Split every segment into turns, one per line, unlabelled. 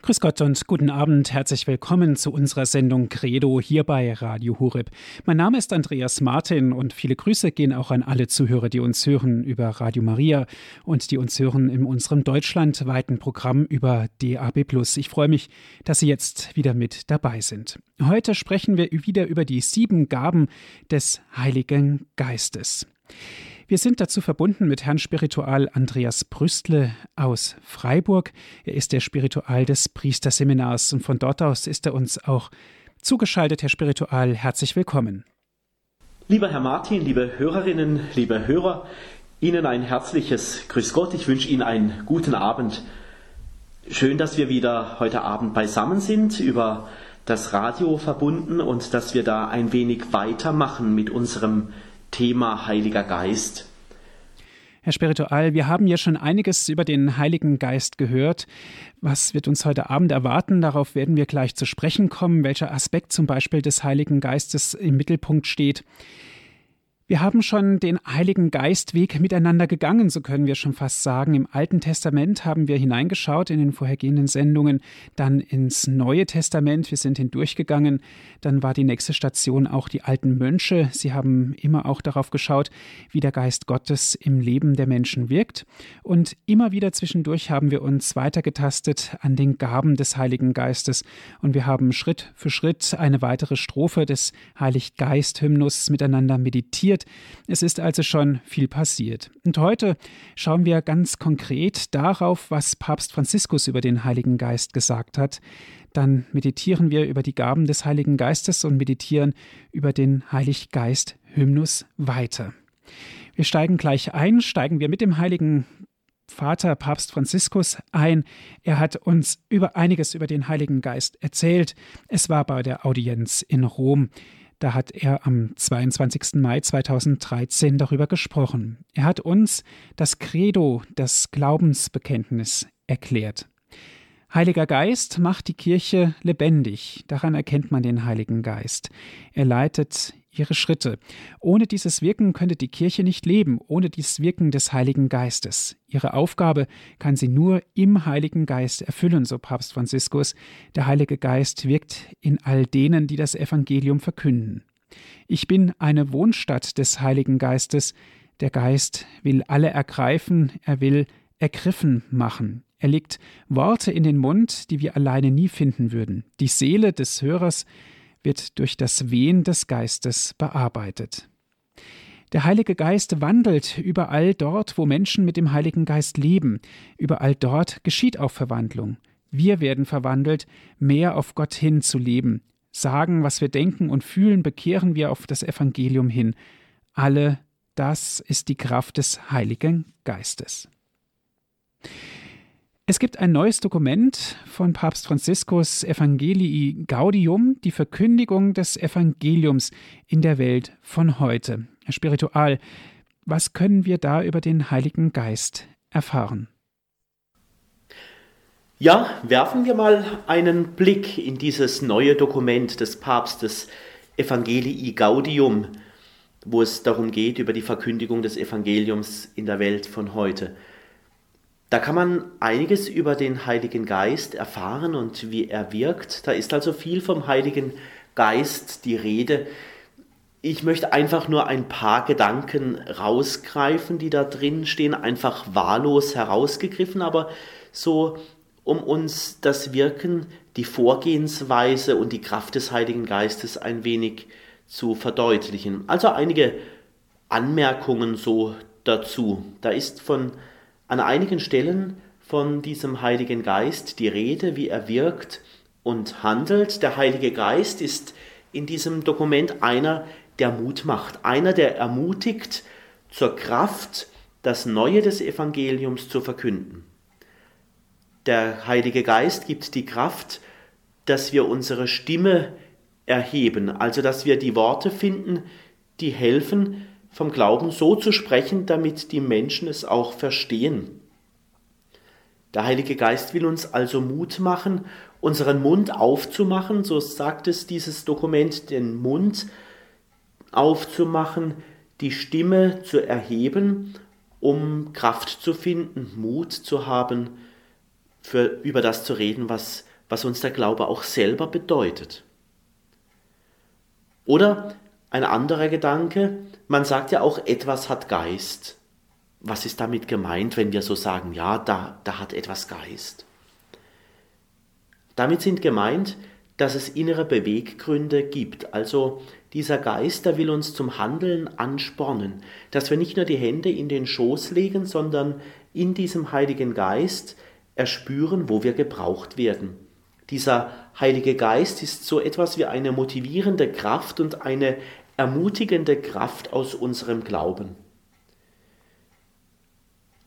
Grüß Gott und guten Abend. Herzlich willkommen zu unserer Sendung Credo hier bei Radio Hureb. Mein Name ist Andreas Martin und viele Grüße gehen auch an alle Zuhörer, die uns hören über Radio Maria und die uns hören in unserem deutschlandweiten Programm über DAB+. Ich freue mich, dass Sie jetzt wieder mit dabei sind. Heute sprechen wir wieder über die sieben Gaben des Heiligen Geistes. Wir sind dazu verbunden mit Herrn Spiritual Andreas Brüstle aus Freiburg. Er ist der Spiritual des Priesterseminars und von dort aus ist er uns auch zugeschaltet. Herr Spiritual, herzlich willkommen.
Lieber Herr Martin, liebe Hörerinnen, liebe Hörer, Ihnen ein herzliches Grüß Gott. Ich wünsche Ihnen einen guten Abend. Schön, dass wir wieder heute Abend beisammen sind, über das Radio verbunden und dass wir da ein wenig weitermachen mit unserem Thema Heiliger Geist.
Herr Spiritual, wir haben ja schon einiges über den Heiligen Geist gehört. Was wird uns heute Abend erwarten? Darauf werden wir gleich zu sprechen kommen, welcher Aspekt zum Beispiel des Heiligen Geistes im Mittelpunkt steht. Wir haben schon den Heiligen Geistweg miteinander gegangen, so können wir schon fast sagen. Im Alten Testament haben wir hineingeschaut in den vorhergehenden Sendungen, dann ins Neue Testament, wir sind hindurchgegangen, dann war die nächste Station auch die alten Mönche. Sie haben immer auch darauf geschaut, wie der Geist Gottes im Leben der Menschen wirkt. Und immer wieder zwischendurch haben wir uns weitergetastet an den Gaben des Heiligen Geistes und wir haben Schritt für Schritt eine weitere Strophe des Heiliggeist-Hymnus miteinander meditiert passiert. Es ist also schon viel passiert. Und heute schauen wir ganz konkret darauf, was Papst Franziskus über den Heiligen Geist gesagt hat. Dann meditieren wir über die Gaben des Heiligen Geistes und meditieren über den Heiliggeist-Hymnus weiter. Wir steigen gleich ein, steigen wir mit dem Heiligen Vater Papst Franziskus ein. Er hat uns über einiges über den Heiligen Geist erzählt. Es war bei der Audienz in Rom. Da hat er am 22. Mai 2013 darüber gesprochen. Er hat uns das Credo, das Glaubensbekenntnis erklärt. Heiliger Geist macht die Kirche lebendig. Daran erkennt man den Heiligen Geist. Er leitet ihre Schritte. Ohne dieses Wirken könnte die Kirche nicht leben, ohne dieses Wirken des Heiligen Geistes. Ihre Aufgabe kann sie nur im Heiligen Geist erfüllen, so Papst Franziskus. Der Heilige Geist wirkt in all denen, die das Evangelium verkünden. Ich bin eine Wohnstadt des Heiligen Geistes. Der Geist will alle ergreifen, er will ergriffen machen. Er legt Worte in den Mund, die wir alleine nie finden würden. Die Seele des Hörers wird durch das Wehen des Geistes bearbeitet. Der Heilige Geist wandelt überall dort, wo Menschen mit dem Heiligen Geist leben. Überall dort geschieht auch Verwandlung. Wir werden verwandelt, mehr auf Gott hin zu leben. Sagen, was wir denken und fühlen, bekehren wir auf das Evangelium hin. Alle das ist die Kraft des Heiligen Geistes. Es gibt ein neues Dokument von Papst Franziskus Evangelii Gaudium, die Verkündigung des Evangeliums in der Welt von heute. Herr Spiritual, was können wir da über den Heiligen Geist erfahren?
Ja, werfen wir mal einen Blick in dieses neue Dokument des Papstes Evangelii Gaudium, wo es darum geht, über die Verkündigung des Evangeliums in der Welt von heute. Da kann man einiges über den Heiligen Geist erfahren und wie er wirkt. Da ist also viel vom Heiligen Geist die Rede. Ich möchte einfach nur ein paar Gedanken rausgreifen, die da drin stehen, einfach wahllos herausgegriffen, aber so um uns das Wirken, die Vorgehensweise und die Kraft des Heiligen Geistes ein wenig zu verdeutlichen. Also einige Anmerkungen so dazu. Da ist von an einigen Stellen von diesem Heiligen Geist die Rede, wie er wirkt und handelt. Der Heilige Geist ist in diesem Dokument einer, der Mut macht, einer, der ermutigt, zur Kraft das Neue des Evangeliums zu verkünden. Der Heilige Geist gibt die Kraft, dass wir unsere Stimme erheben, also dass wir die Worte finden, die helfen, vom Glauben so zu sprechen, damit die Menschen es auch verstehen. Der Heilige Geist will uns also Mut machen, unseren Mund aufzumachen, so sagt es dieses Dokument, den Mund aufzumachen, die Stimme zu erheben, um Kraft zu finden, Mut zu haben, für, über das zu reden, was was uns der Glaube auch selber bedeutet. Oder ein anderer Gedanke, man sagt ja auch, etwas hat Geist. Was ist damit gemeint, wenn wir so sagen, ja, da, da hat etwas Geist? Damit sind gemeint, dass es innere Beweggründe gibt. Also dieser Geist, der will uns zum Handeln anspornen, dass wir nicht nur die Hände in den Schoß legen, sondern in diesem Heiligen Geist erspüren, wo wir gebraucht werden. Dieser Heilige Geist ist so etwas wie eine motivierende Kraft und eine ermutigende Kraft aus unserem Glauben.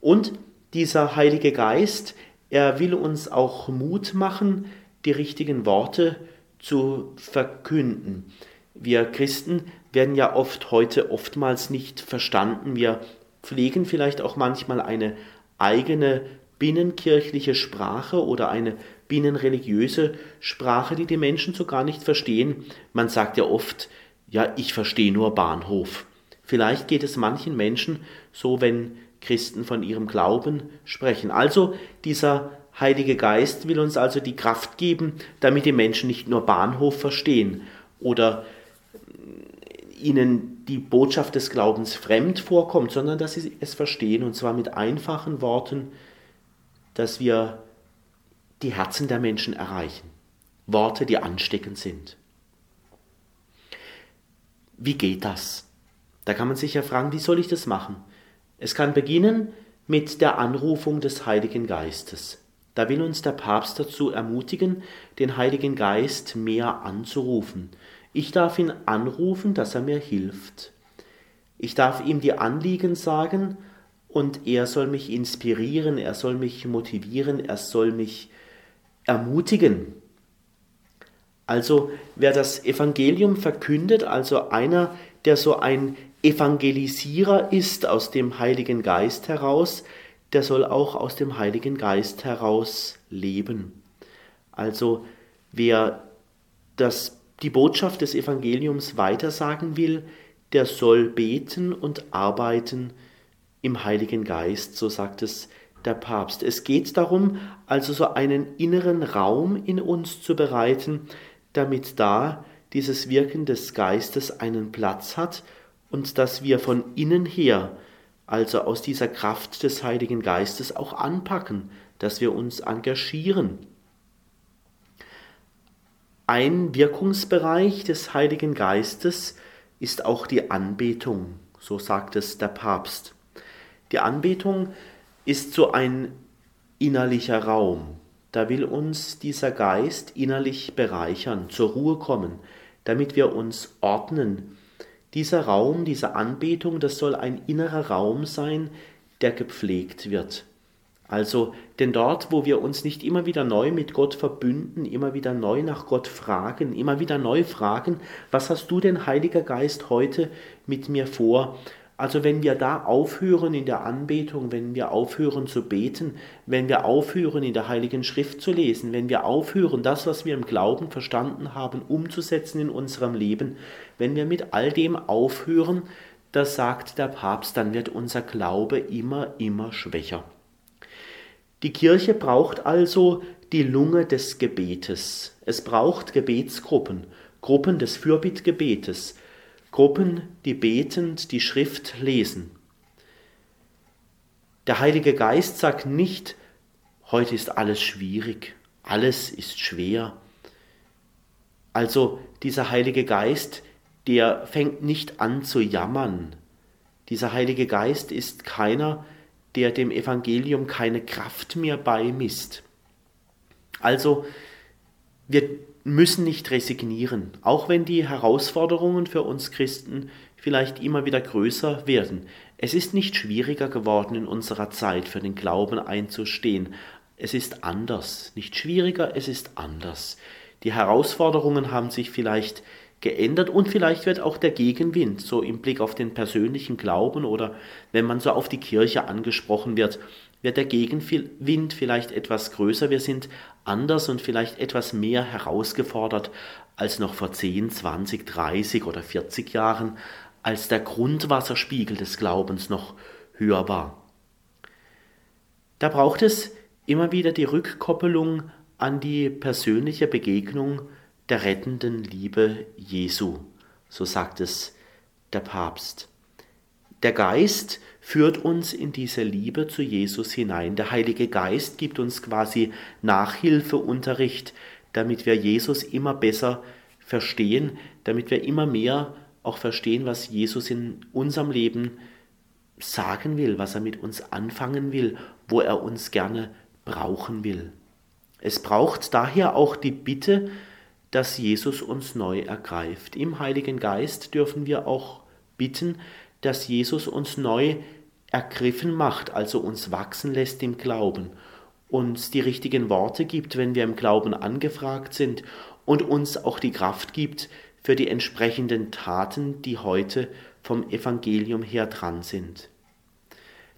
Und dieser Heilige Geist, er will uns auch Mut machen, die richtigen Worte zu verkünden. Wir Christen werden ja oft heute oftmals nicht verstanden. Wir pflegen vielleicht auch manchmal eine eigene binnenkirchliche Sprache oder eine binnenreligiöse Sprache, die die Menschen so gar nicht verstehen. Man sagt ja oft, ja, ich verstehe nur Bahnhof. Vielleicht geht es manchen Menschen so, wenn Christen von ihrem Glauben sprechen. Also dieser Heilige Geist will uns also die Kraft geben, damit die Menschen nicht nur Bahnhof verstehen oder ihnen die Botschaft des Glaubens fremd vorkommt, sondern dass sie es verstehen und zwar mit einfachen Worten, dass wir die Herzen der Menschen erreichen. Worte, die ansteckend sind. Wie geht das? Da kann man sich ja fragen, wie soll ich das machen? Es kann beginnen mit der Anrufung des Heiligen Geistes. Da will uns der Papst dazu ermutigen, den Heiligen Geist mehr anzurufen. Ich darf ihn anrufen, dass er mir hilft. Ich darf ihm die Anliegen sagen und er soll mich inspirieren, er soll mich motivieren, er soll mich ermutigen. Also wer das Evangelium verkündet, also einer, der so ein Evangelisierer ist aus dem Heiligen Geist heraus, der soll auch aus dem Heiligen Geist heraus leben. Also wer das, die Botschaft des Evangeliums weitersagen will, der soll beten und arbeiten im Heiligen Geist, so sagt es der Papst. Es geht darum, also so einen inneren Raum in uns zu bereiten, damit da dieses Wirken des Geistes einen Platz hat und dass wir von innen her also aus dieser Kraft des Heiligen Geistes auch anpacken, dass wir uns engagieren. Ein Wirkungsbereich des Heiligen Geistes ist auch die Anbetung, so sagt es der Papst. Die Anbetung ist so ein innerlicher Raum. Da will uns dieser Geist innerlich bereichern, zur Ruhe kommen, damit wir uns ordnen, dieser Raum, diese Anbetung, das soll ein innerer Raum sein, der gepflegt wird. Also, denn dort, wo wir uns nicht immer wieder neu mit Gott verbünden, immer wieder neu nach Gott fragen, immer wieder neu fragen, was hast du denn, Heiliger Geist, heute mit mir vor? Also wenn wir da aufhören in der Anbetung, wenn wir aufhören zu beten, wenn wir aufhören in der Heiligen Schrift zu lesen, wenn wir aufhören, das, was wir im Glauben verstanden haben, umzusetzen in unserem Leben, wenn wir mit all dem aufhören, das sagt der Papst, dann wird unser Glaube immer, immer schwächer. Die Kirche braucht also die Lunge des Gebetes. Es braucht Gebetsgruppen, Gruppen des Fürbittgebetes, Gruppen, die betend die Schrift lesen. Der Heilige Geist sagt nicht, heute ist alles schwierig, alles ist schwer. Also dieser Heilige Geist, der fängt nicht an zu jammern. Dieser Heilige Geist ist keiner, der dem Evangelium keine Kraft mehr beimisst. Also wir müssen nicht resignieren, auch wenn die Herausforderungen für uns Christen vielleicht immer wieder größer werden. Es ist nicht schwieriger geworden in unserer Zeit für den Glauben einzustehen. Es ist anders, nicht schwieriger, es ist anders. Die Herausforderungen haben sich vielleicht geändert und vielleicht wird auch der Gegenwind, so im Blick auf den persönlichen Glauben oder wenn man so auf die Kirche angesprochen wird, wird der Gegenwind vielleicht etwas größer. Wir sind anders und vielleicht etwas mehr herausgefordert als noch vor 10, 20, 30 oder 40 Jahren, als der Grundwasserspiegel des Glaubens noch höher war. Da braucht es immer wieder die Rückkoppelung an die persönliche Begegnung der rettenden Liebe Jesu, so sagt es der Papst. Der Geist führt uns in diese Liebe zu Jesus hinein. Der Heilige Geist gibt uns quasi Nachhilfeunterricht, damit wir Jesus immer besser verstehen, damit wir immer mehr auch verstehen, was Jesus in unserem Leben sagen will, was er mit uns anfangen will, wo er uns gerne brauchen will. Es braucht daher auch die Bitte, dass Jesus uns neu ergreift. Im Heiligen Geist dürfen wir auch bitten, dass Jesus uns neu ergriffen macht, also uns wachsen lässt im Glauben, uns die richtigen Worte gibt, wenn wir im Glauben angefragt sind und uns auch die Kraft gibt für die entsprechenden Taten, die heute vom Evangelium her dran sind.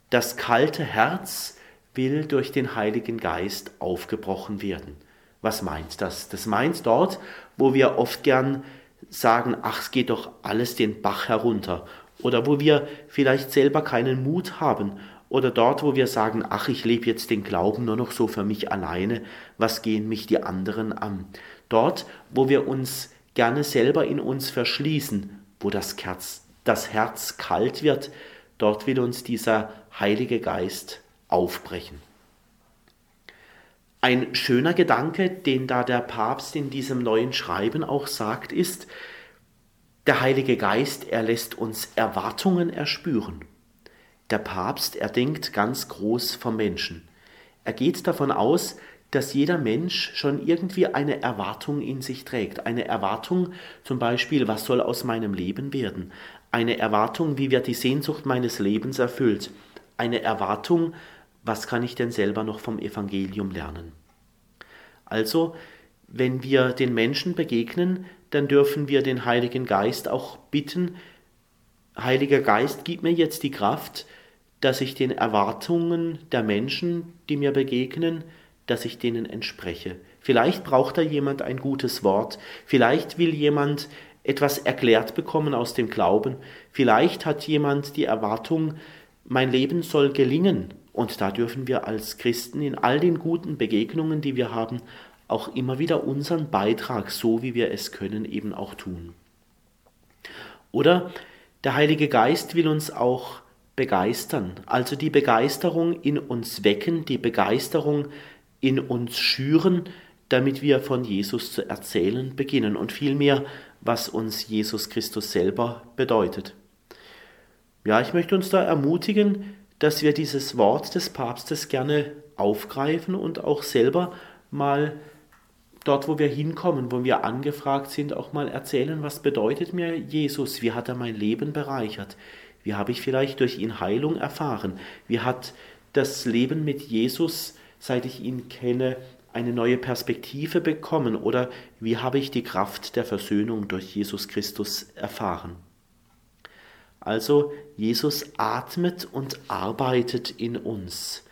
Das kalte Herz will durch den Heiligen Geist aufgebrochen werden. Was meint das? Das meint dort, wo wir oft gern sagen, ach, es geht doch alles den Bach herunter oder wo wir vielleicht selber keinen Mut haben oder dort, wo wir sagen, ach, ich lebe jetzt den Glauben nur noch so für mich alleine, was gehen mich die anderen an? Dort, wo wir uns gerne selber in uns verschließen, wo das Herz, das Herz kalt wird, dort will uns dieser Heilige Geist aufbrechen. Ein schöner Gedanke, den da der Papst in diesem neuen Schreiben auch sagt, ist, der Heilige Geist, er lässt uns Erwartungen erspüren. Der Papst, er denkt ganz groß vom Menschen. Er geht davon aus, dass jeder Mensch schon irgendwie eine Erwartung in sich trägt. Eine Erwartung zum Beispiel, was soll aus meinem Leben werden? Eine Erwartung, wie wird die Sehnsucht meines Lebens erfüllt? Eine Erwartung, was kann ich denn selber noch vom Evangelium lernen? Also, wenn wir den Menschen begegnen, dann dürfen wir den Heiligen Geist auch bitten, Heiliger Geist, gib mir jetzt die Kraft, dass ich den Erwartungen der Menschen, die mir begegnen, dass ich denen entspreche. Vielleicht braucht da jemand ein gutes Wort, vielleicht will jemand etwas erklärt bekommen aus dem Glauben, vielleicht hat jemand die Erwartung, mein Leben soll gelingen, und da dürfen wir als Christen in all den guten Begegnungen, die wir haben, auch immer wieder unseren Beitrag, so wie wir es können, eben auch tun. Oder der Heilige Geist will uns auch begeistern, also die Begeisterung in uns wecken, die Begeisterung in uns schüren, damit wir von Jesus zu erzählen beginnen und vielmehr, was uns Jesus Christus selber bedeutet. Ja, ich möchte uns da ermutigen, dass wir dieses Wort des Papstes gerne aufgreifen und auch selber mal dort, wo wir hinkommen, wo wir angefragt sind, auch mal erzählen, was bedeutet mir Jesus, wie hat er mein Leben bereichert, wie habe ich vielleicht durch ihn Heilung erfahren, wie hat das Leben mit Jesus, seit ich ihn kenne, eine neue Perspektive bekommen oder wie habe ich die Kraft der Versöhnung durch Jesus Christus erfahren. Also Jesus atmet und arbeitet in uns.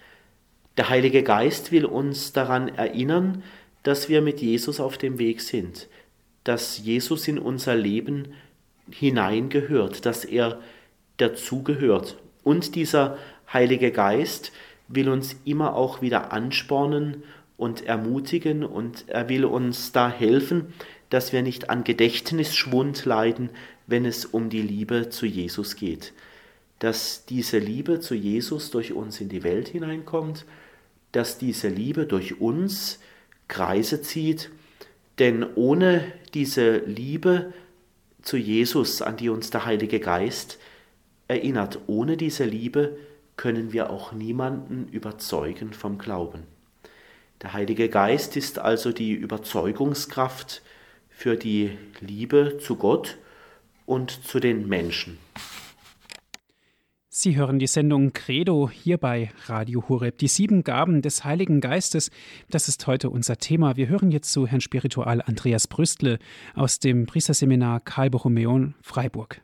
Der Heilige Geist will uns daran erinnern, dass wir mit Jesus auf dem Weg sind, dass Jesus in unser Leben hineingehört, dass er dazugehört. Und dieser Heilige Geist will uns immer auch wieder anspornen und ermutigen und er will uns da helfen, dass wir nicht an Gedächtnisschwund leiden, wenn es um die Liebe zu Jesus geht. Dass diese Liebe zu Jesus durch uns in die Welt hineinkommt, dass diese Liebe durch uns Kreise zieht, denn ohne diese Liebe zu Jesus, an die uns der Heilige Geist erinnert, ohne diese Liebe können wir auch niemanden überzeugen vom Glauben. Der Heilige Geist ist also die Überzeugungskraft für die Liebe zu Gott und zu den Menschen.
Sie hören die Sendung Credo hier bei Radio Horeb. Die sieben Gaben des Heiligen Geistes, das ist heute unser Thema. Wir hören jetzt zu Herrn Spiritual Andreas Brüstle aus dem Priesterseminar Karl Borromeon Freiburg.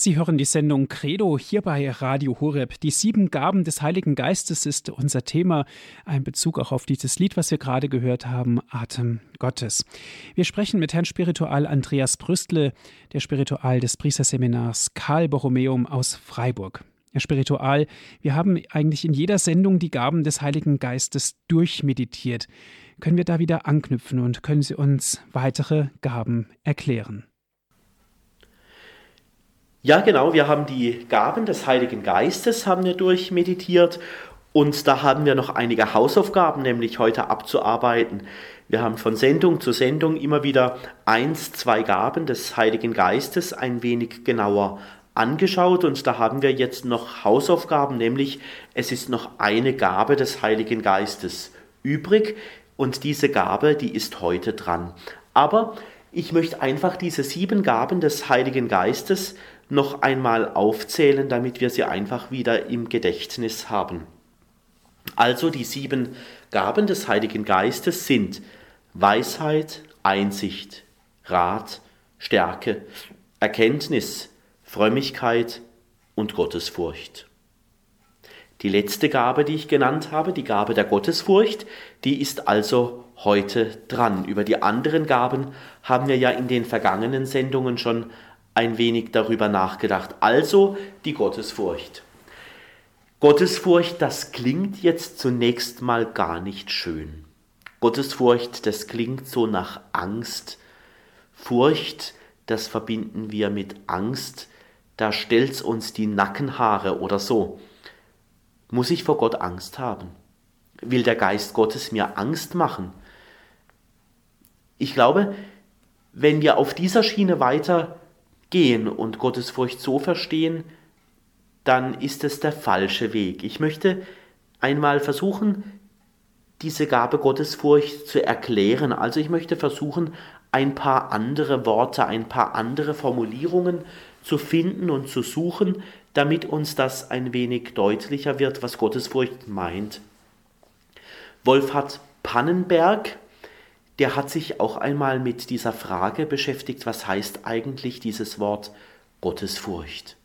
Sie hören die Sendung Credo hier bei Radio Horeb. Die sieben Gaben des Heiligen Geistes ist unser Thema. Ein Bezug auch auf dieses Lied, was wir gerade gehört haben, Atem Gottes. Wir sprechen mit Herrn Spiritual Andreas Brüstle, der Spiritual des Priesterseminars Karl Borromeum aus Freiburg. Herr Spiritual, wir haben eigentlich in jeder Sendung die Gaben des Heiligen Geistes durchmeditiert. Können wir da wieder anknüpfen und können Sie uns weitere Gaben erklären?
Ja, genau, wir haben die Gaben des Heiligen Geistes haben wir durchmeditiert und da haben wir noch einige Hausaufgaben, nämlich heute abzuarbeiten. Wir haben von Sendung zu Sendung immer wieder eins, zwei Gaben des Heiligen Geistes ein wenig genauer angeschaut und da haben wir jetzt noch Hausaufgaben, nämlich es ist noch eine Gabe des Heiligen Geistes übrig und diese Gabe, die ist heute dran. Aber ich möchte einfach diese sieben Gaben des Heiligen Geistes noch einmal aufzählen, damit wir sie einfach wieder im Gedächtnis haben. Also die sieben Gaben des Heiligen Geistes sind Weisheit, Einsicht, Rat, Stärke, Erkenntnis, Frömmigkeit und Gottesfurcht. Die letzte Gabe, die ich genannt habe, die Gabe der Gottesfurcht, die ist also heute dran. Über die anderen Gaben haben wir ja in den vergangenen Sendungen schon ein wenig darüber nachgedacht. Also die Gottesfurcht. Gottesfurcht, das klingt jetzt zunächst mal gar nicht schön. Gottesfurcht, das klingt so nach Angst. Furcht, das verbinden wir mit Angst. Da stellt's uns die Nackenhaare oder so. Muss ich vor Gott Angst haben? Will der Geist Gottes mir Angst machen? Ich glaube, wenn wir auf dieser Schiene weiter gehen und Gottesfurcht so verstehen, dann ist es der falsche Weg. Ich möchte einmal versuchen, diese Gabe Gottesfurcht zu erklären. Also ich möchte versuchen, ein paar andere Worte, ein paar andere Formulierungen zu finden und zu suchen, damit uns das ein wenig deutlicher wird, was Gottesfurcht meint. Wolfhard Pannenberg der hat sich auch einmal mit dieser Frage beschäftigt, was heißt eigentlich dieses Wort Gottesfurcht.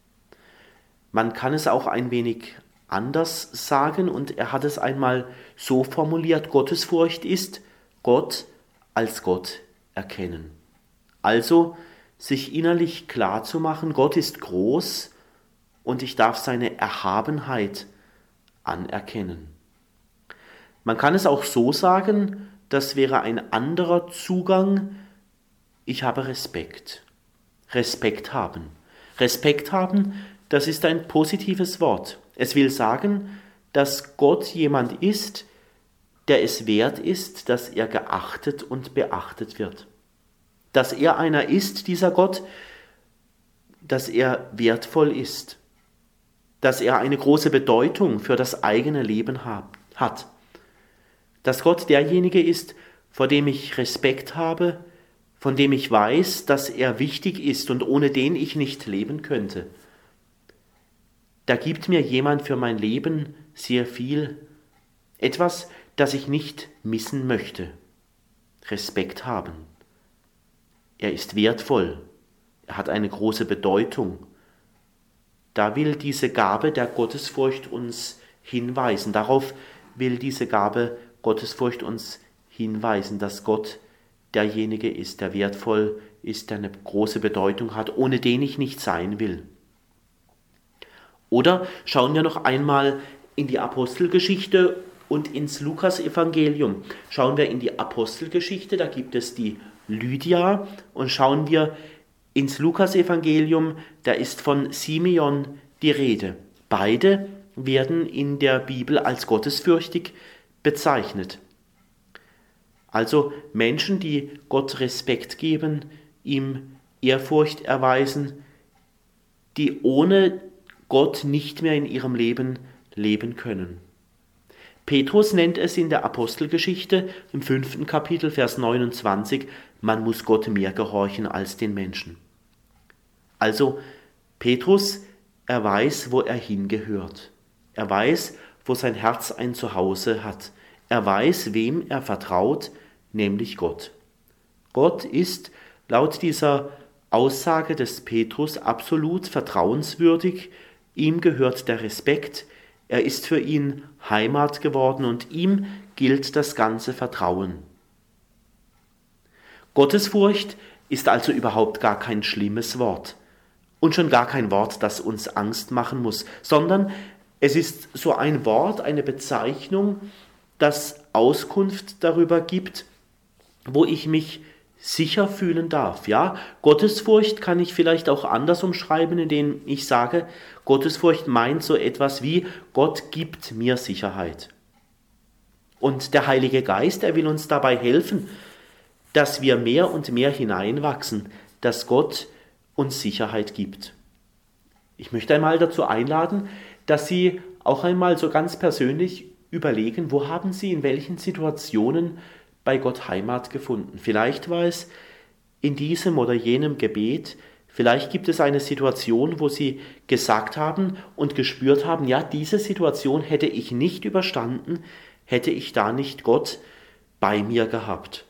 Man kann es auch ein wenig anders sagen und er hat es einmal so formuliert, Gottesfurcht ist Gott als Gott erkennen. Also sich innerlich klar zu machen, Gott ist groß und ich darf seine Erhabenheit anerkennen. Man kann es auch so sagen, das wäre ein anderer Zugang. Ich habe Respekt. Respekt haben. Respekt haben, das ist ein positives Wort. Es will sagen, dass Gott jemand ist, der es wert ist, dass er geachtet und beachtet wird. Dass er einer ist, dieser Gott, dass er wertvoll ist, dass er eine große Bedeutung für das eigene Leben hat dass Gott derjenige ist, vor dem ich Respekt habe, von dem ich weiß, dass er wichtig ist und ohne den ich nicht leben könnte. Da gibt mir jemand für mein Leben sehr viel, etwas, das ich nicht missen möchte. Respekt haben. Er ist wertvoll, er hat eine große Bedeutung. Da will diese Gabe der Gottesfurcht uns hinweisen, darauf will diese Gabe Gottesfurcht uns hinweisen, dass Gott derjenige ist, der wertvoll ist, der eine große Bedeutung hat, ohne den ich nicht sein will. Oder schauen wir noch einmal in die Apostelgeschichte und ins Lukasevangelium. Schauen wir in die Apostelgeschichte, da gibt es die Lydia und schauen wir ins Lukasevangelium, da ist von Simeon die Rede. Beide werden in der Bibel als gottesfürchtig bezeichnet. Also Menschen, die Gott Respekt geben, ihm Ehrfurcht erweisen, die ohne Gott nicht mehr in ihrem Leben leben können. Petrus nennt es in der Apostelgeschichte im fünften Kapitel, Vers 29, man muss Gott mehr gehorchen als den Menschen. Also Petrus, er weiß, wo er hingehört. Er weiß, wo sein Herz ein Zuhause hat. Er weiß, wem er vertraut, nämlich Gott. Gott ist laut dieser Aussage des Petrus absolut vertrauenswürdig, ihm gehört der Respekt, er ist für ihn Heimat geworden und ihm gilt das ganze Vertrauen. Gottesfurcht ist also überhaupt gar kein schlimmes Wort und schon gar kein Wort, das uns Angst machen muss, sondern es ist so ein Wort, eine Bezeichnung, das Auskunft darüber gibt, wo ich mich sicher fühlen darf. Ja, Gottesfurcht kann ich vielleicht auch anders umschreiben, indem ich sage, Gottesfurcht meint so etwas wie Gott gibt mir Sicherheit. Und der Heilige Geist, er will uns dabei helfen, dass wir mehr und mehr hineinwachsen, dass Gott uns Sicherheit gibt. Ich möchte einmal dazu einladen, dass Sie auch einmal so ganz persönlich überlegen, wo haben Sie in welchen Situationen bei Gott Heimat gefunden. Vielleicht war es in diesem oder jenem Gebet, vielleicht gibt es eine Situation, wo Sie gesagt haben und gespürt haben, ja, diese Situation hätte ich nicht überstanden, hätte ich da nicht Gott bei mir gehabt.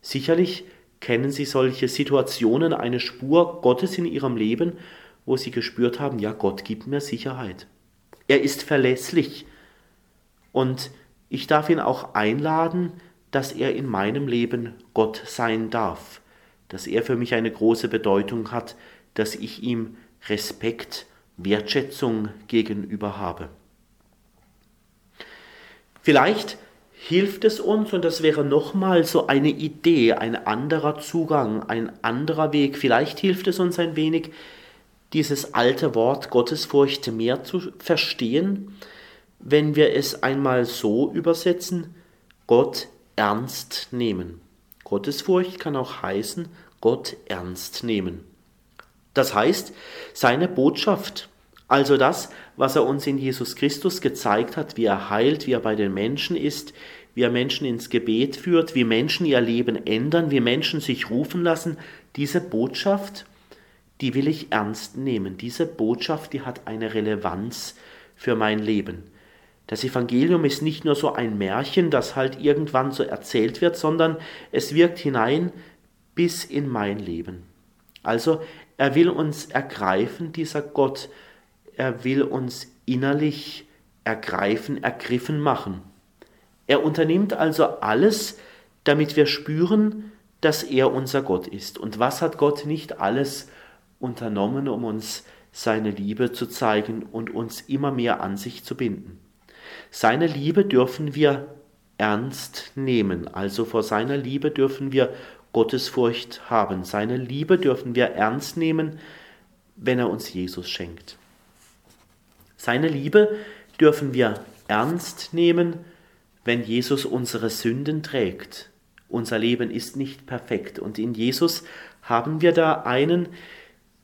Sicherlich kennen Sie solche Situationen, eine Spur Gottes in Ihrem Leben, wo Sie gespürt haben, ja, Gott gibt mir Sicherheit. Er ist verlässlich. Und ich darf ihn auch einladen, dass er in meinem Leben Gott sein darf, dass er für mich eine große Bedeutung hat, dass ich ihm Respekt, Wertschätzung gegenüber habe. Vielleicht hilft es uns, und das wäre nochmal so eine Idee, ein anderer Zugang, ein anderer Weg, vielleicht hilft es uns ein wenig, dieses alte Wort Gottesfurcht mehr zu verstehen, wenn wir es einmal so übersetzen, Gott ernst nehmen. Gottesfurcht kann auch heißen, Gott ernst nehmen. Das heißt, seine Botschaft, also das, was er uns in Jesus Christus gezeigt hat, wie er heilt, wie er bei den Menschen ist, wie er Menschen ins Gebet führt, wie Menschen ihr Leben ändern, wie Menschen sich rufen lassen, diese Botschaft, die will ich ernst nehmen. Diese Botschaft, die hat eine Relevanz für mein Leben. Das Evangelium ist nicht nur so ein Märchen, das halt irgendwann so erzählt wird, sondern es wirkt hinein bis in mein Leben. Also er will uns ergreifen, dieser Gott, er will uns innerlich ergreifen, ergriffen machen. Er unternimmt also alles, damit wir spüren, dass er unser Gott ist. Und was hat Gott nicht alles unternommen, um uns seine Liebe zu zeigen und uns immer mehr an sich zu binden? Seine Liebe dürfen wir ernst nehmen, also vor seiner Liebe dürfen wir Gottesfurcht haben. Seine Liebe dürfen wir ernst nehmen, wenn er uns Jesus schenkt. Seine Liebe dürfen wir ernst nehmen, wenn Jesus unsere Sünden trägt. Unser Leben ist nicht perfekt und in Jesus haben wir da einen,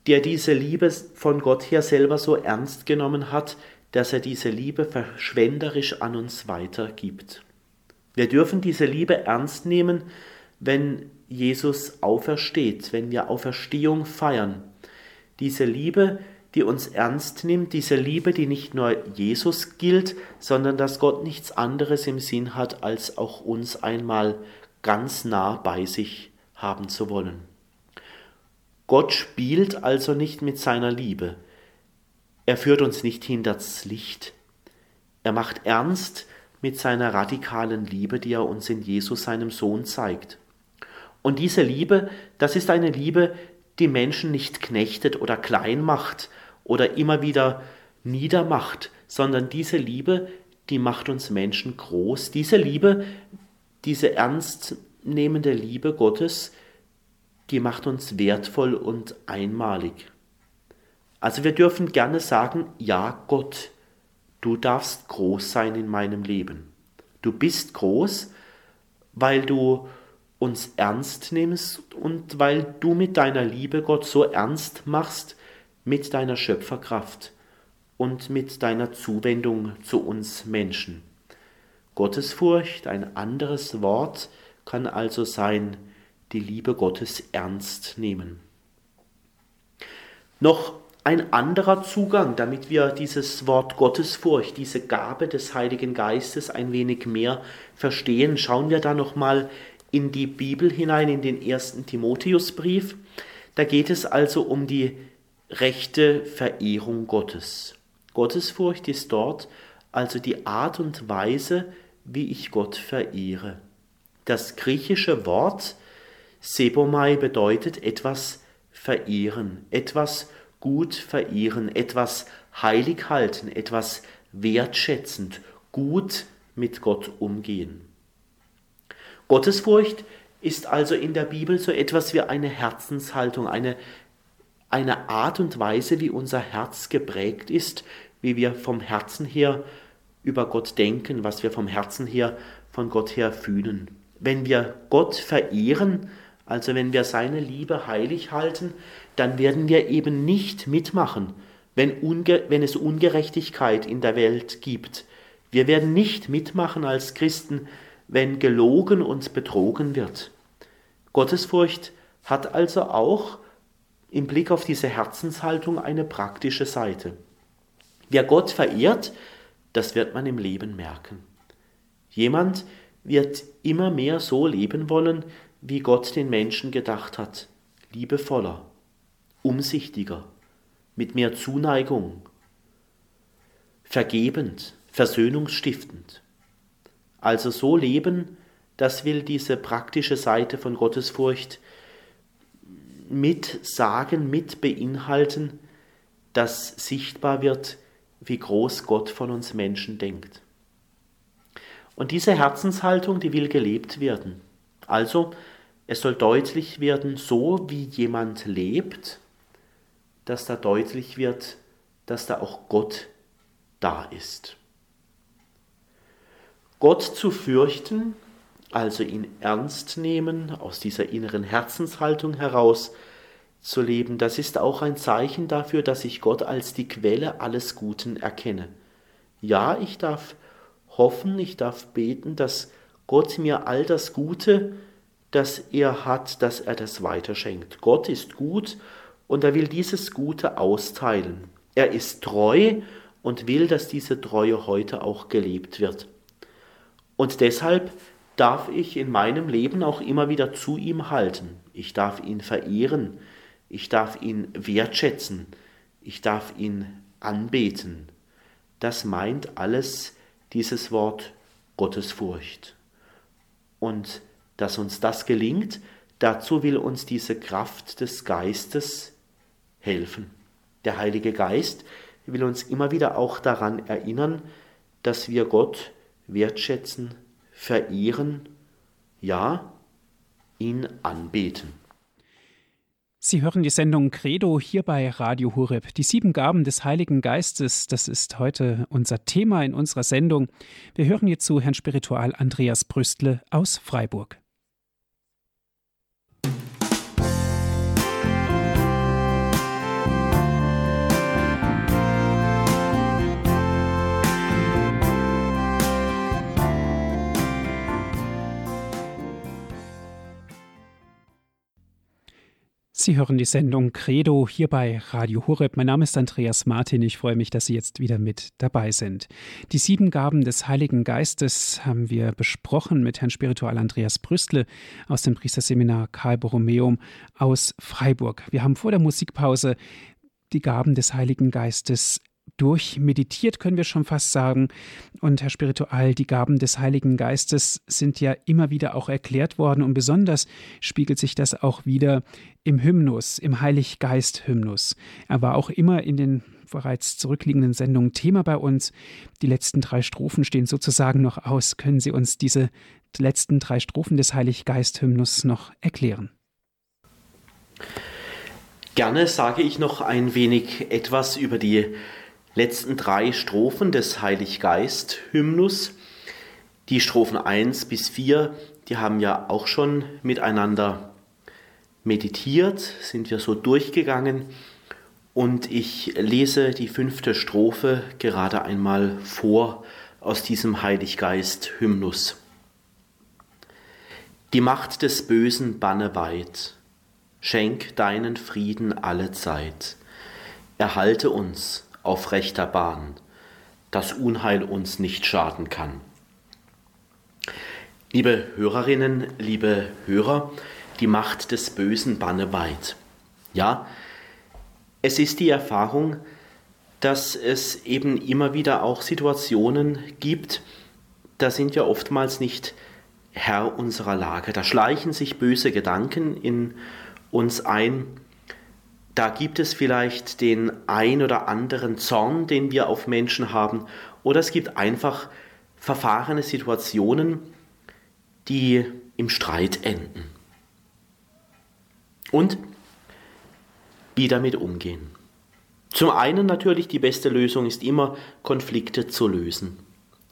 der diese Liebe von Gott her selber so ernst genommen hat, dass er diese Liebe verschwenderisch an uns weitergibt. Wir dürfen diese Liebe ernst nehmen, wenn Jesus aufersteht, wenn wir Auferstehung feiern. Diese Liebe, die uns ernst nimmt, diese Liebe, die nicht nur Jesus gilt, sondern dass Gott nichts anderes im Sinn hat, als auch uns einmal ganz nah bei sich haben zu wollen. Gott spielt also nicht mit seiner Liebe. Er führt uns nicht hinters Licht. Er macht ernst mit seiner radikalen Liebe, die er uns in Jesus, seinem Sohn, zeigt. Und diese Liebe, das ist eine Liebe, die Menschen nicht knechtet oder klein macht oder immer wieder niedermacht, sondern diese Liebe, die macht uns Menschen groß. Diese Liebe, diese ernstnehmende Liebe Gottes, die macht uns wertvoll und einmalig. Also wir dürfen gerne sagen, ja Gott, du darfst groß sein in meinem Leben. Du bist groß, weil du uns ernst nimmst und weil du mit deiner Liebe Gott so ernst machst mit deiner Schöpferkraft und mit deiner Zuwendung zu uns Menschen. Gottesfurcht, ein anderes Wort, kann also sein, die Liebe Gottes ernst nehmen. Noch ein anderer Zugang, damit wir dieses Wort Gottesfurcht, diese Gabe des Heiligen Geistes ein wenig mehr verstehen. Schauen wir da noch mal in die Bibel hinein, in den ersten Timotheusbrief. Da geht es also um die rechte Verehrung Gottes. Gottesfurcht ist dort also die Art und Weise, wie ich Gott verehre. Das griechische Wort Sebomai bedeutet etwas verehren, etwas gut verehren, etwas heilig halten, etwas wertschätzend, gut mit Gott umgehen. Gottesfurcht ist also in der Bibel so etwas wie eine Herzenshaltung, eine, eine Art und Weise, wie unser Herz geprägt ist, wie wir vom Herzen her über Gott denken, was wir vom Herzen her von Gott her fühlen. Wenn wir Gott verehren, also wenn wir seine Liebe heilig halten, dann werden wir eben nicht mitmachen, wenn, unge wenn es Ungerechtigkeit in der Welt gibt. Wir werden nicht mitmachen als Christen, wenn gelogen und betrogen wird. Gottesfurcht hat also auch im Blick auf diese Herzenshaltung eine praktische Seite. Wer Gott verehrt, das wird man im Leben merken. Jemand wird immer mehr so leben wollen, wie Gott den Menschen gedacht hat, liebevoller, umsichtiger, mit mehr Zuneigung, vergebend, versöhnungsstiftend. Also so leben, das will diese praktische Seite von Gottesfurcht mit sagen, mit beinhalten, dass sichtbar wird, wie groß Gott von uns Menschen denkt. Und diese Herzenshaltung, die will gelebt werden. Also, es soll deutlich werden, so wie jemand lebt, dass da deutlich wird, dass da auch Gott da ist. Gott zu fürchten, also ihn ernst nehmen, aus dieser inneren Herzenshaltung heraus zu leben, das ist auch ein Zeichen dafür, dass ich Gott als die Quelle alles Guten erkenne. Ja, ich darf hoffen, ich darf beten, dass Gott mir all das Gute, das er hat, dass er das weiterschenkt. Gott ist gut und er will dieses Gute austeilen. Er ist treu und will, dass diese Treue heute auch gelebt wird. Und deshalb darf ich in meinem Leben auch immer wieder zu ihm halten. Ich darf ihn verehren, ich darf ihn wertschätzen, ich darf ihn anbeten. Das meint alles dieses Wort Gottesfurcht. Und dass uns das gelingt, dazu will uns diese Kraft des Geistes helfen. Der Heilige Geist will uns immer wieder auch daran erinnern, dass wir Gott wertschätzen, verehren, ja, ihn anbeten.
Sie hören die Sendung Credo hier bei Radio Hureb. Die sieben Gaben des Heiligen Geistes, das ist heute unser Thema in unserer Sendung. Wir hören jetzt zu Herrn Spiritual Andreas Brüstle aus Freiburg. Sie hören die Sendung Credo hier bei Radio Horeb. Mein Name ist Andreas Martin. Ich freue mich, dass Sie jetzt wieder mit dabei sind. Die sieben Gaben des Heiligen Geistes haben wir besprochen mit Herrn Spiritual Andreas Brüstle aus dem Priesterseminar Karl Borromeum aus Freiburg. Wir haben vor der Musikpause die Gaben des Heiligen Geistes durchmeditiert, können wir schon fast sagen. Und Herr Spiritual, die Gaben des Heiligen Geistes sind ja immer wieder auch erklärt worden und besonders spiegelt sich das auch wieder im Hymnus, im Heiliggeist-Hymnus. Er war auch immer in den bereits zurückliegenden Sendungen Thema bei uns. Die letzten drei Strophen stehen sozusagen noch aus. Können Sie uns diese letzten drei Strophen des Heiliggeist-Hymnus noch erklären?
Gerne sage ich noch ein wenig etwas über die letzten drei Strophen des Heiliggeist-Hymnus. Die Strophen 1 bis 4, die haben ja auch schon miteinander meditiert, sind wir so durchgegangen. Und ich lese die fünfte Strophe gerade einmal vor aus diesem Heiliggeist-Hymnus. Die Macht des Bösen banne weit, schenk deinen Frieden alle Zeit, erhalte uns auf rechter Bahn, dass Unheil uns nicht schaden kann. Liebe Hörerinnen, liebe Hörer, die Macht des Bösen banne weit. Ja, es ist die Erfahrung, dass es eben immer wieder auch Situationen gibt, da sind wir oftmals nicht Herr unserer Lage. Da schleichen sich böse Gedanken in uns ein. Da gibt es vielleicht den ein oder anderen Zorn, den wir auf Menschen haben, oder es gibt einfach verfahrene Situationen, die im Streit enden. Und wie damit umgehen. Zum einen natürlich die beste Lösung ist immer, Konflikte zu lösen.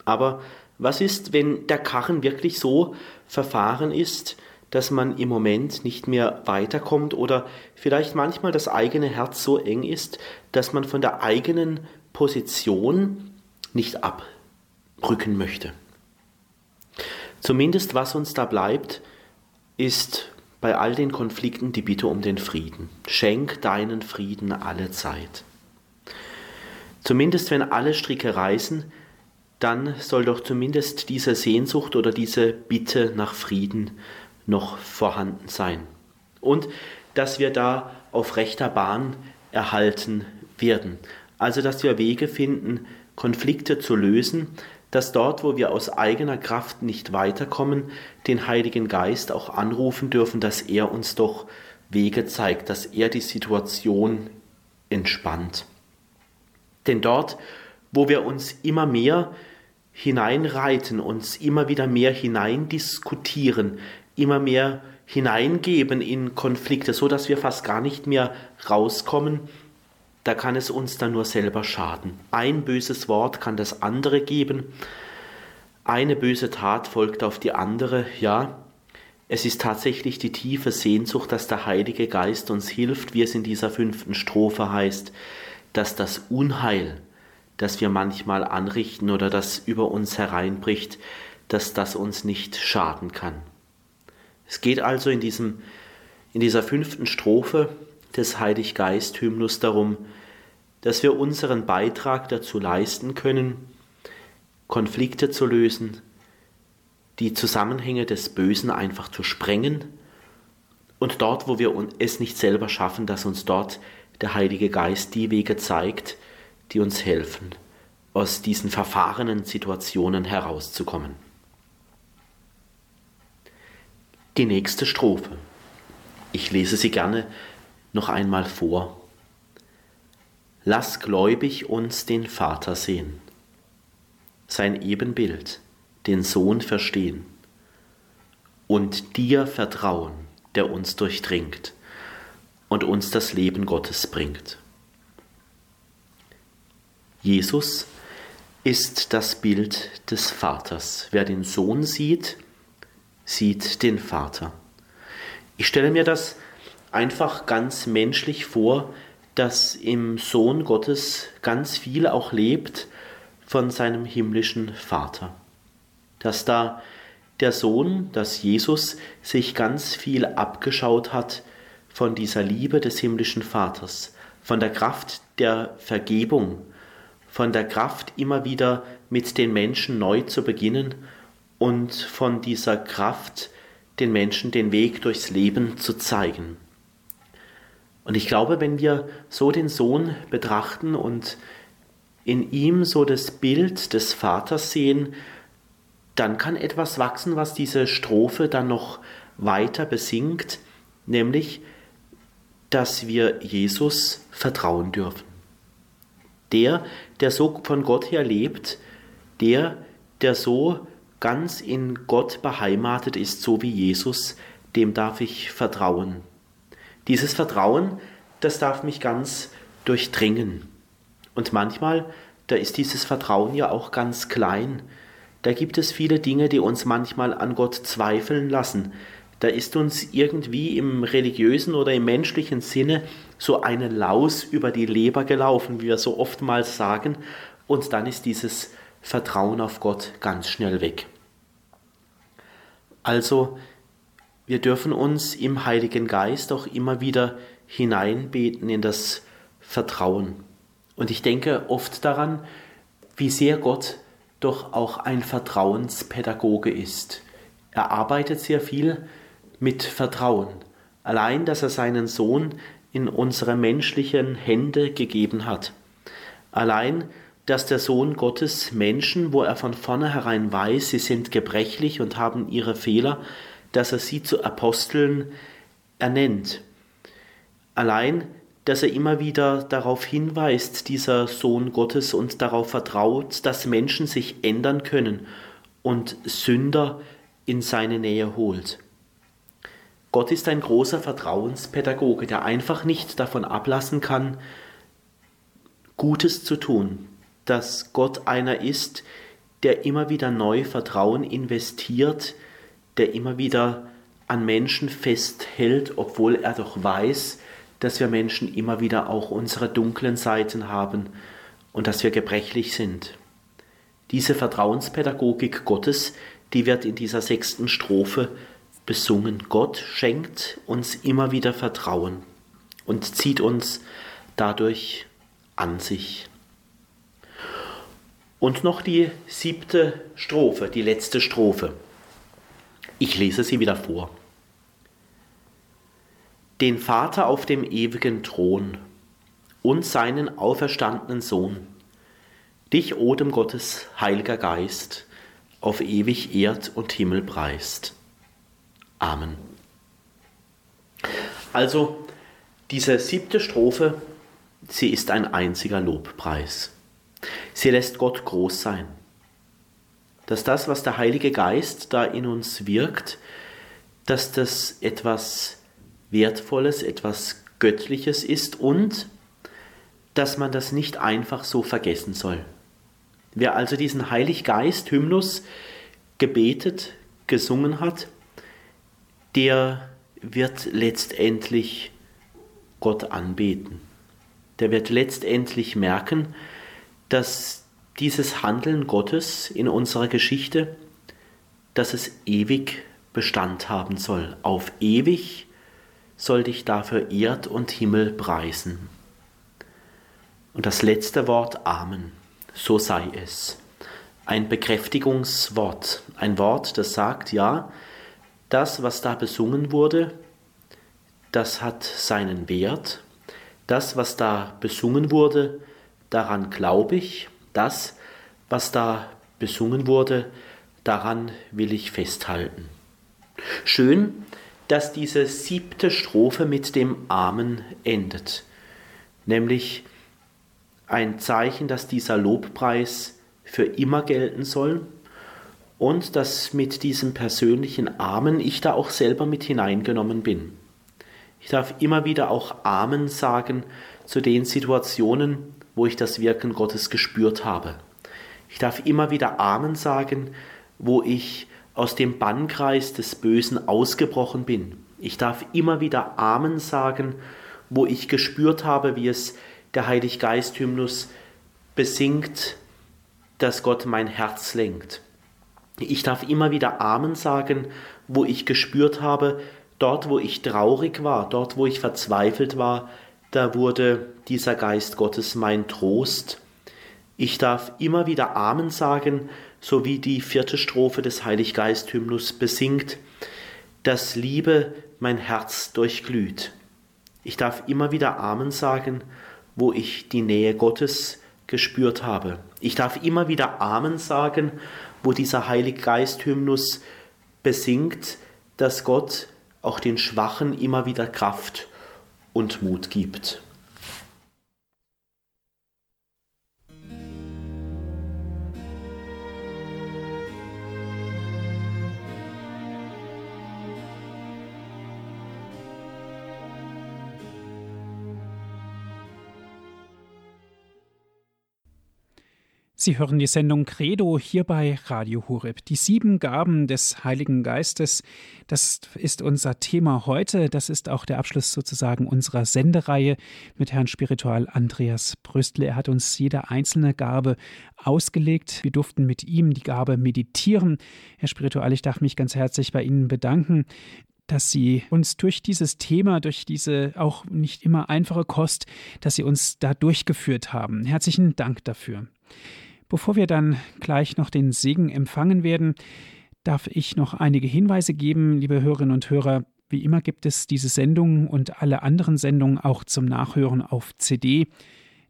Aber was ist, wenn der Karren wirklich so verfahren ist, dass man im Moment nicht mehr weiterkommt oder vielleicht manchmal das eigene Herz so eng ist, dass man von der eigenen Position nicht abrücken möchte. Zumindest was uns da bleibt, ist bei all den Konflikten die Bitte um den Frieden. Schenk deinen Frieden alle Zeit. Zumindest wenn alle Stricke reißen, dann soll doch zumindest diese Sehnsucht oder diese Bitte nach Frieden noch vorhanden sein. Und dass wir da auf rechter Bahn erhalten werden. Also dass wir Wege finden, Konflikte zu lösen, dass dort, wo wir aus eigener Kraft nicht weiterkommen, den Heiligen Geist auch anrufen dürfen, dass er uns doch Wege zeigt, dass er die Situation entspannt. Denn dort, wo wir uns immer mehr hineinreiten, uns immer wieder mehr hineindiskutieren, immer mehr hineingeben in Konflikte, so dass wir fast gar nicht mehr rauskommen, da kann es uns dann nur selber schaden. Ein böses Wort kann das andere geben, eine böse Tat folgt auf die andere, ja. Es ist tatsächlich die tiefe Sehnsucht, dass der Heilige Geist uns hilft, wie es in dieser fünften Strophe heißt, dass das Unheil, das wir manchmal anrichten oder das über uns hereinbricht, dass das uns nicht schaden kann. Es geht also in, diesem, in dieser fünften Strophe des Heiliggeist-Hymnus darum, dass wir unseren Beitrag dazu leisten können, Konflikte zu lösen, die Zusammenhänge des Bösen einfach zu sprengen und dort, wo wir es nicht selber schaffen, dass uns dort der Heilige Geist die Wege zeigt, die uns helfen, aus diesen verfahrenen Situationen herauszukommen. Die nächste Strophe. Ich lese sie gerne noch einmal vor. Lass gläubig uns den Vater sehen, sein Ebenbild, den Sohn verstehen und dir vertrauen, der uns durchdringt und uns das Leben Gottes bringt. Jesus ist das Bild des Vaters. Wer den Sohn sieht, sieht den Vater. Ich stelle mir das einfach ganz menschlich vor, dass im Sohn Gottes ganz viel auch lebt von seinem himmlischen Vater. Dass da der Sohn, dass Jesus sich ganz viel abgeschaut hat von dieser Liebe des himmlischen Vaters, von der Kraft der Vergebung, von der Kraft, immer wieder mit den Menschen neu zu beginnen und von dieser Kraft, den Menschen den Weg durchs Leben zu zeigen. Und ich glaube, wenn wir so den Sohn betrachten und in ihm so das Bild des Vaters sehen, dann kann etwas wachsen, was diese Strophe dann noch weiter besingt, nämlich, dass wir Jesus vertrauen dürfen. Der, der so von Gott her lebt, der, der so ganz in Gott beheimatet ist, so wie Jesus, dem darf ich vertrauen. Dieses Vertrauen, das darf mich ganz durchdringen. Und manchmal, da ist dieses Vertrauen ja auch ganz klein. Da gibt es viele Dinge, die uns manchmal an Gott zweifeln lassen. Da ist uns irgendwie im religiösen oder im menschlichen Sinne so eine Laus über die Leber gelaufen, wie wir so oftmals sagen, und dann ist dieses Vertrauen auf Gott ganz schnell weg. Also, wir dürfen uns im Heiligen Geist auch immer wieder hineinbeten in das Vertrauen. Und ich denke oft daran, wie sehr Gott doch auch ein Vertrauenspädagoge ist. Er arbeitet sehr viel mit Vertrauen. Allein, dass er seinen Sohn in unsere menschlichen Hände gegeben hat. Allein, dass der Sohn Gottes Menschen, wo er von vornherein weiß, sie sind gebrechlich und haben ihre Fehler, dass er sie zu Aposteln ernennt. Allein, dass er immer wieder darauf hinweist, dieser Sohn Gottes, und darauf vertraut, dass Menschen sich ändern können und Sünder in seine Nähe holt. Gott ist ein großer Vertrauenspädagoge, der einfach nicht davon ablassen kann, Gutes zu tun, dass Gott einer ist, der immer wieder neu Vertrauen investiert, der immer wieder an Menschen festhält, obwohl er doch weiß, dass wir Menschen immer wieder auch unsere dunklen Seiten haben und dass wir gebrechlich sind. Diese Vertrauenspädagogik Gottes, die wird in dieser sechsten Strophe besungen. Gott schenkt uns immer wieder Vertrauen und zieht uns dadurch an sich. Und noch die siebte Strophe, die letzte Strophe. Ich lese sie wieder vor. Den Vater auf dem ewigen Thron und seinen auferstandenen Sohn, dich, Odem Gottes, Heiliger Geist, auf ewig Erd und Himmel preist. Amen. Also, diese siebte Strophe, sie ist ein einziger Lobpreis. Sie lässt Gott groß sein. Dass das, was der Heilige Geist da in uns wirkt, dass das etwas Wertvolles, etwas Göttliches ist und dass man das nicht einfach so vergessen soll. Wer also diesen Heiliggeist-Hymnus gebetet, gesungen hat, der wird letztendlich Gott anbeten. Der wird letztendlich merken, dass dieses Handeln Gottes in unserer Geschichte, dass es ewig Bestand haben soll. Auf ewig soll dich dafür Erd und Himmel preisen. Und das letzte Wort Amen, so sei es. Ein Bekräftigungswort, ein Wort, das sagt, ja, das, was da besungen wurde, das hat seinen Wert. Das, was da besungen wurde, daran glaube ich. Das, was da besungen wurde, daran will ich festhalten. Schön, dass diese siebte Strophe mit dem Amen endet, nämlich ein Zeichen, dass dieser Lobpreis für immer gelten soll und dass mit diesem persönlichen Amen ich da auch selber mit hineingenommen bin. Ich darf immer wieder auch Amen sagen zu den Situationen, wo ich das Wirken Gottes gespürt habe. Ich darf immer wieder Amen sagen, wo ich aus dem Bannkreis des Bösen ausgebrochen bin. Ich darf immer wieder Amen sagen, wo ich gespürt habe, wie es der Heiliggeist-Hymnus besingt, dass Gott mein Herz lenkt. Ich darf immer wieder Amen sagen, wo ich gespürt habe, dort wo ich traurig war, dort wo ich verzweifelt war, da wurde dieser Geist Gottes mein Trost. Ich darf immer wieder Amen sagen, so wie die vierte Strophe des Heiliggeist-Hymnus besingt, dass Liebe mein Herz durchglüht. Ich darf immer wieder Amen sagen, wo ich die Nähe Gottes gespürt habe. Ich darf immer wieder Amen sagen, wo dieser Heilige Geist Hymnus besingt, dass Gott auch den Schwachen immer wieder Kraft und Mut gibt.
Sie hören die Sendung Credo hier bei Radio Horeb. Die sieben Gaben des Heiligen Geistes, das ist unser Thema heute. Das ist auch der Abschluss sozusagen unserer Sendereihe mit Herrn Spiritual Andreas Bröstle. Er hat uns jede einzelne Gabe ausgelegt. Wir durften mit ihm die Gabe meditieren. Herr Spiritual, ich darf mich ganz herzlich bei Ihnen bedanken dass Sie uns durch dieses Thema, durch diese auch nicht immer einfache Kost, dass Sie uns da durchgeführt haben. Herzlichen Dank dafür. Bevor wir dann gleich noch den Segen empfangen werden, darf ich noch einige Hinweise geben, liebe Hörerinnen und Hörer. Wie immer gibt es diese Sendung und alle anderen Sendungen auch zum Nachhören auf CD.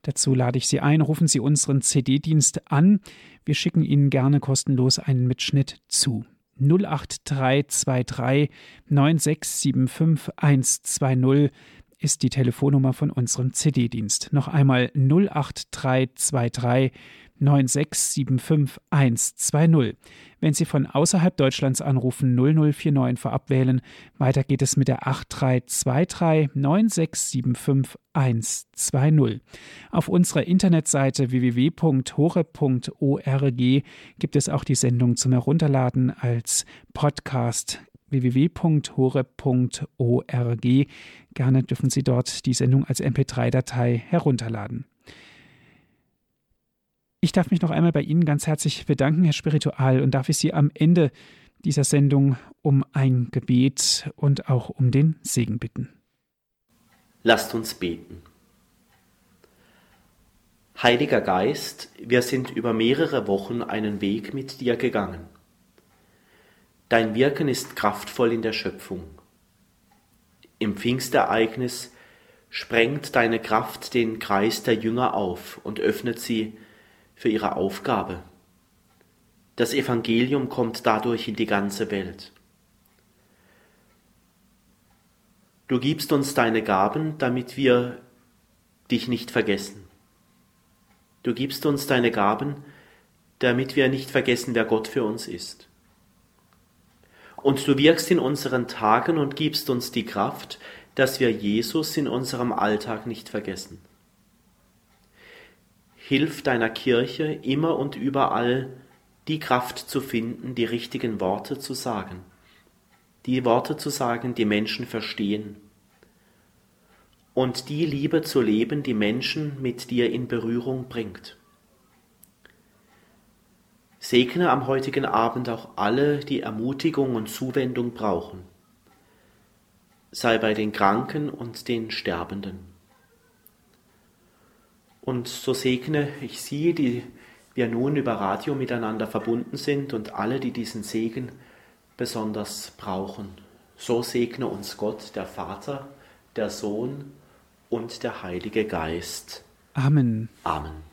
Dazu lade ich Sie ein, rufen Sie unseren CD-Dienst an. Wir schicken Ihnen gerne kostenlos einen Mitschnitt zu. 08323 9675 120 ist die Telefonnummer von unserem CD-Dienst. Noch einmal 08323 9675120. Wenn Sie von außerhalb Deutschlands anrufen, 0049 vorab wählen. Weiter geht es mit der 8323 9675120. Auf unserer Internetseite www.hore.org gibt es auch die Sendung zum Herunterladen als Podcast www.hore.org. Gerne dürfen Sie dort die Sendung als MP3-Datei herunterladen. Ich darf mich noch einmal bei Ihnen ganz herzlich bedanken, Herr Spiritual, und darf ich Sie am Ende dieser Sendung um ein Gebet und auch um den Segen bitten.
Lasst uns beten. Heiliger Geist, wir sind über mehrere Wochen einen Weg mit dir gegangen. Dein Wirken ist kraftvoll in der Schöpfung. Im Pfingstereignis sprengt deine Kraft den Kreis der Jünger auf und öffnet sie für ihre Aufgabe. Das Evangelium kommt dadurch in die ganze Welt. Du gibst uns deine Gaben, damit wir dich nicht vergessen. Du gibst uns deine Gaben, damit wir nicht vergessen, wer Gott für uns ist. Und du wirkst in unseren Tagen und gibst uns die Kraft, dass wir Jesus in unserem Alltag nicht vergessen. Hilf deiner Kirche immer und überall die Kraft zu finden, die richtigen Worte zu sagen. Die Worte zu sagen, die Menschen verstehen. Und die Liebe zu leben, die Menschen mit dir in Berührung bringt. Segne am heutigen Abend auch alle, die Ermutigung und Zuwendung brauchen. Sei bei den Kranken und den Sterbenden. Und so segne ich Sie, die wir nun über Radio miteinander verbunden sind und alle, die diesen Segen besonders brauchen. So segne uns Gott, der Vater, der Sohn und der Heilige Geist.
Amen.
Amen.